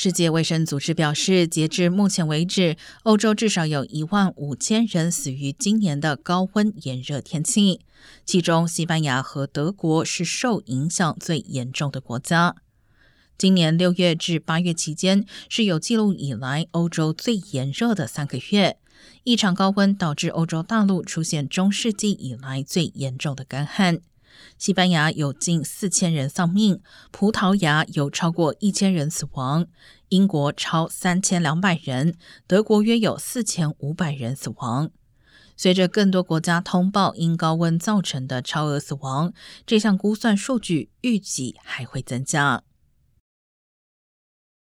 世界卫生组织表示，截至目前为止，欧洲至少有一万五千人死于今年的高温炎热天气，其中西班牙和德国是受影响最严重的国家。今年六月至八月期间是有记录以来欧洲最炎热的三个月，异常高温导致欧洲大陆出现中世纪以来最严重的干旱。西班牙有近四千人丧命，葡萄牙有超过一千人死亡，英国超三千两百人，德国约有四千五百人死亡。随着更多国家通报因高温造成的超额死亡，这项估算数据预计还会增加。